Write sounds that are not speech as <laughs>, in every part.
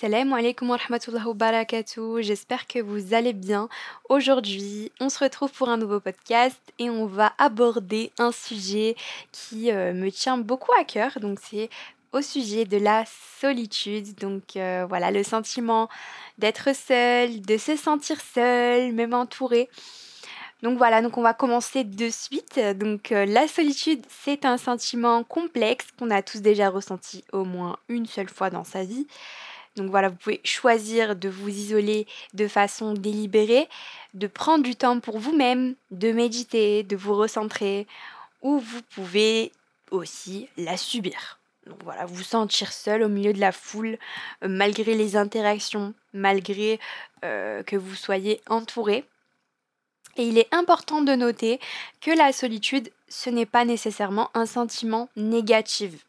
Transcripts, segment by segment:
Salam alaikum wa rahmatullahi wa barakatuh. J'espère que vous allez bien. Aujourd'hui, on se retrouve pour un nouveau podcast et on va aborder un sujet qui euh, me tient beaucoup à cœur. Donc, c'est au sujet de la solitude. Donc, euh, voilà, le sentiment d'être seul, de se sentir seul, même entouré. Donc voilà, donc on va commencer de suite. Donc euh, la solitude, c'est un sentiment complexe qu'on a tous déjà ressenti au moins une seule fois dans sa vie. Donc voilà, vous pouvez choisir de vous isoler de façon délibérée, de prendre du temps pour vous-même, de méditer, de vous recentrer, ou vous pouvez aussi la subir. Donc voilà, vous sentir seul au milieu de la foule, euh, malgré les interactions, malgré euh, que vous soyez entouré. Et il est important de noter que la solitude, ce n'est pas nécessairement un sentiment négatif.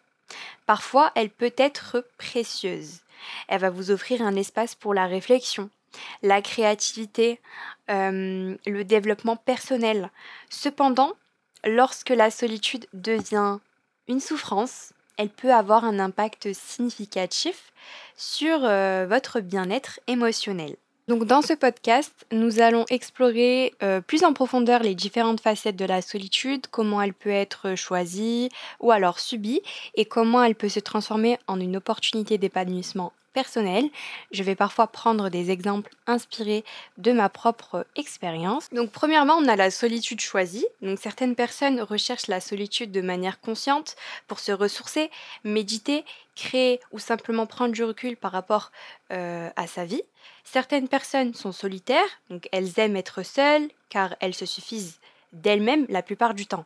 Parfois, elle peut être précieuse. Elle va vous offrir un espace pour la réflexion, la créativité, euh, le développement personnel. Cependant, lorsque la solitude devient une souffrance, elle peut avoir un impact significatif sur euh, votre bien-être émotionnel. Donc dans ce podcast, nous allons explorer euh, plus en profondeur les différentes facettes de la solitude, comment elle peut être choisie ou alors subie, et comment elle peut se transformer en une opportunité d'épanouissement personnel. Je vais parfois prendre des exemples inspirés de ma propre expérience. Donc premièrement, on a la solitude choisie. Donc certaines personnes recherchent la solitude de manière consciente pour se ressourcer, méditer, créer ou simplement prendre du recul par rapport euh, à sa vie. Certaines personnes sont solitaires, donc elles aiment être seules car elles se suffisent d'elles-mêmes la plupart du temps.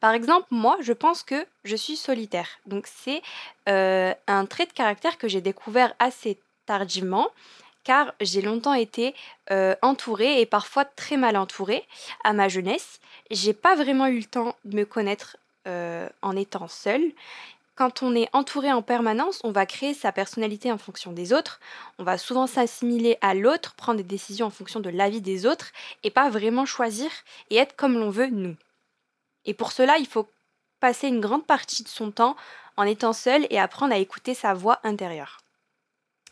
Par exemple, moi, je pense que je suis solitaire. Donc c'est euh, un trait de caractère que j'ai découvert assez tardivement, car j'ai longtemps été euh, entourée et parfois très mal entourée à ma jeunesse. J'ai pas vraiment eu le temps de me connaître euh, en étant seule. Quand on est entouré en permanence, on va créer sa personnalité en fonction des autres. On va souvent s'assimiler à l'autre, prendre des décisions en fonction de l'avis des autres et pas vraiment choisir et être comme l'on veut nous. Et pour cela, il faut passer une grande partie de son temps en étant seul et apprendre à écouter sa voix intérieure.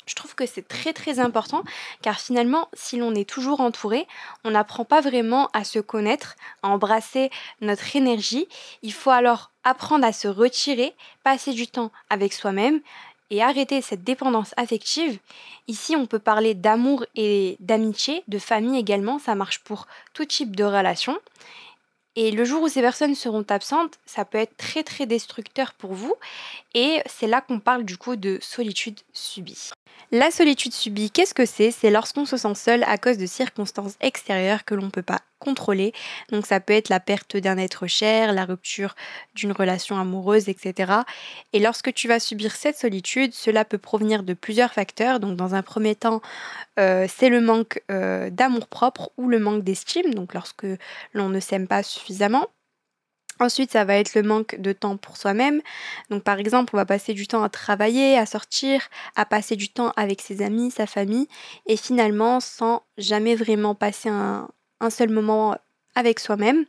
Je trouve que c'est très très important car finalement, si l'on est toujours entouré, on n'apprend pas vraiment à se connaître, à embrasser notre énergie. Il faut alors apprendre à se retirer, passer du temps avec soi-même et arrêter cette dépendance affective. Ici, on peut parler d'amour et d'amitié, de famille également, ça marche pour tout type de relation. Et le jour où ces personnes seront absentes, ça peut être très très destructeur pour vous. Et c'est là qu'on parle du coup de solitude subie. La solitude subie, qu'est-ce que c'est? C'est lorsqu'on se sent seul à cause de circonstances extérieures que l'on ne peut pas Donc ça peut être la perte d'un être cher, la rupture d'une relation amoureuse, etc. Et lorsque tu vas subir cette solitude, cela peut provenir de plusieurs facteurs. Donc dans un premier temps, euh, c'est le manque euh, d'amour propre ou le manque d'estime, donc lorsque l'on ne s'aime pas suffisamment. Ensuite, ça va être le manque de temps pour soi-même. Donc, par exemple, on va passer du temps à travailler, à sortir, à passer du temps avec ses amis, sa famille, et finalement, sans jamais vraiment passer un, seul moment avec soi-même,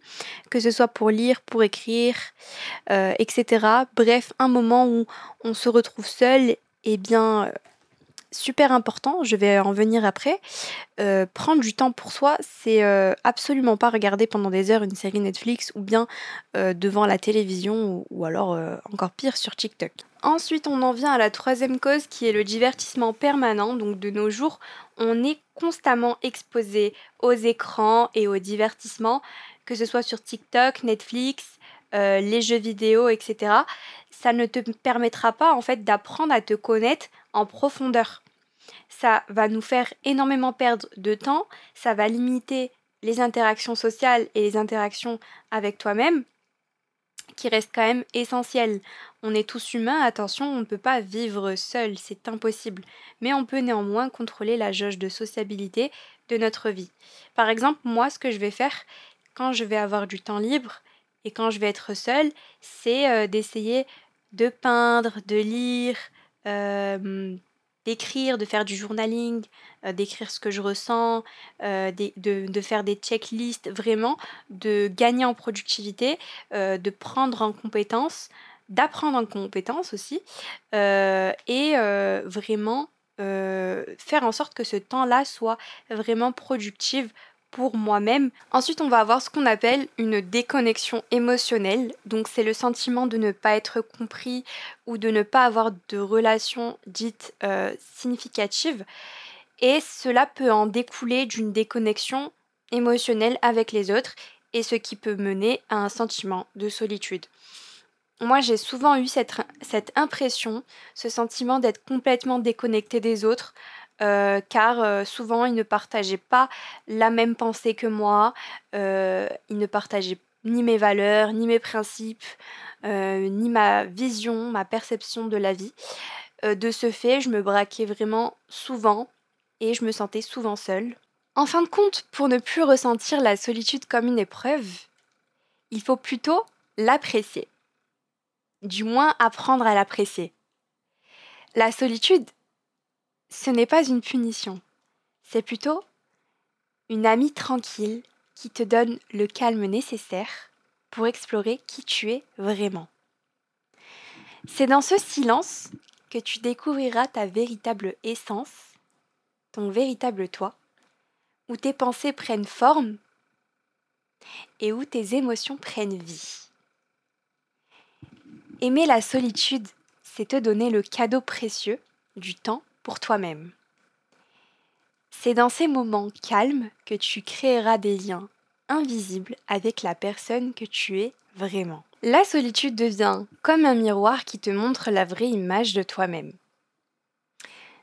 que ce soit pour lire, pour écrire, euh, etc. Bref, un moment où on se retrouve seul, eh bien, super important, je vais en venir après. Euh, prendre du temps pour soi, c'est euh, absolument pas regarder pendant des heures une série Netflix ou bien euh, devant la télévision ou, alors encore pire sur TikTok. Ensuite, on en vient à la troisième cause qui est le divertissement permanent. Donc de nos jours, on est constamment exposé aux écrans et aux divertissements, que ce soit sur TikTok, Netflix, les jeux vidéo, etc. Ça ne te permettra pas en fait d'apprendre à te connaître en profondeur. Ça va nous faire énormément perdre de temps, ça va limiter les interactions sociales et les interactions avec toi-même, qui restent quand même essentielles. On est tous humains, attention, on ne peut pas vivre seul, c'est impossible. Mais on peut néanmoins contrôler la jauge de sociabilité de notre vie. Par exemple, moi, ce que je vais faire quand je vais avoir du temps libre et quand je vais être seule, c'est euh, d'essayer de peindre, de lire, euh, d'écrire, de faire du journaling, euh, d'écrire ce que je ressens, euh, de, faire des checklists, vraiment, de gagner en productivité, de prendre en compétence, d'apprendre en compétence aussi, et vraiment faire en sorte que ce temps-là soit vraiment productif pour moi-même. Ensuite, on va avoir ce qu'on appelle une déconnexion émotionnelle. Donc, c'est le sentiment de ne pas être compris ou de ne pas avoir de relation dite euh, significative. Et cela peut en découler d'une déconnexion émotionnelle avec les autres et ce qui peut mener à un sentiment de solitude. Moi, j'ai souvent eu cette, cette impression, ce sentiment d'être complètement déconnecté des autres, euh, car euh, souvent ils ne partageaient pas la même pensée que moi, euh, ils ne partageaient ni mes valeurs, ni mes principes, ni ma vision, ma perception de la vie. de ce fait, je me braquais vraiment souvent et je me sentais souvent seule. En fin de compte, pour ne plus ressentir la solitude comme une épreuve, il faut plutôt l'apprécier. Du moins apprendre à l'apprécier. La solitude, ce n'est pas une punition, c'est plutôt une amie tranquille qui te donne le calme nécessaire pour explorer qui tu es vraiment. C'est dans ce silence que tu découvriras ta véritable essence, ton véritable toi, où tes pensées prennent forme et où tes émotions prennent vie. Aimer la solitude, c'est te donner le cadeau précieux du temps pour toi-même. C'est dans ces moments calmes que tu créeras des liens invisibles avec la personne que tu es vraiment. La solitude devient comme un miroir qui te montre la vraie image de toi-même.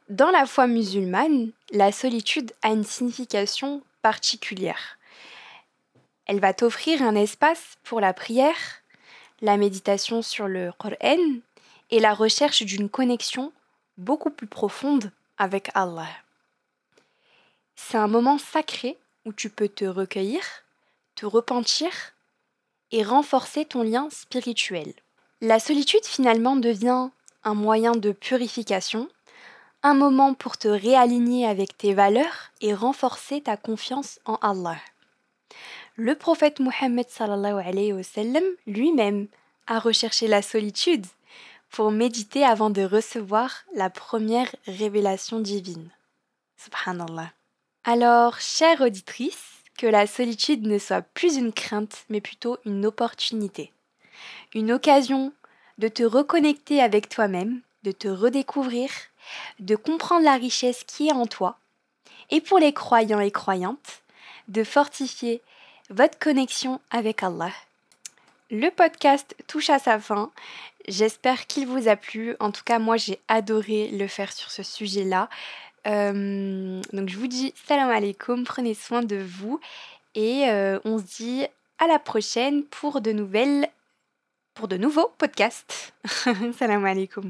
Dans la foi musulmane, la solitude a une signification particulière. Elle va t'offrir un espace pour la prière, la méditation sur le Coran et la recherche d'une connexion beaucoup plus profonde avec Allah. C'est un moment sacré où tu peux te recueillir, te repentir et renforcer ton lien spirituel. La solitude finalement devient un moyen de purification, un moment pour te réaligner avec tes valeurs et renforcer ta confiance en Allah. Le prophète Mohammed lui-même a recherché la solitude pour méditer avant de recevoir la première révélation divine. Subhanallah. Alors, chère auditrice, que la solitude ne soit plus une crainte, mais plutôt une opportunité. Une occasion de te reconnecter avec toi-même, de te redécouvrir, de comprendre la richesse qui est en toi, et pour les croyants et croyantes, de fortifier votre connexion avec Allah. Le podcast touche à sa fin. J'espère qu'il vous a plu. En tout cas, moi, j'ai adoré le faire sur ce sujet-là. Euh, donc, je vous dis salam alaikum, prenez soin de vous et euh, on se dit à la prochaine pour de nouvelles, pour de nouveaux podcasts. <laughs> salam alaikum.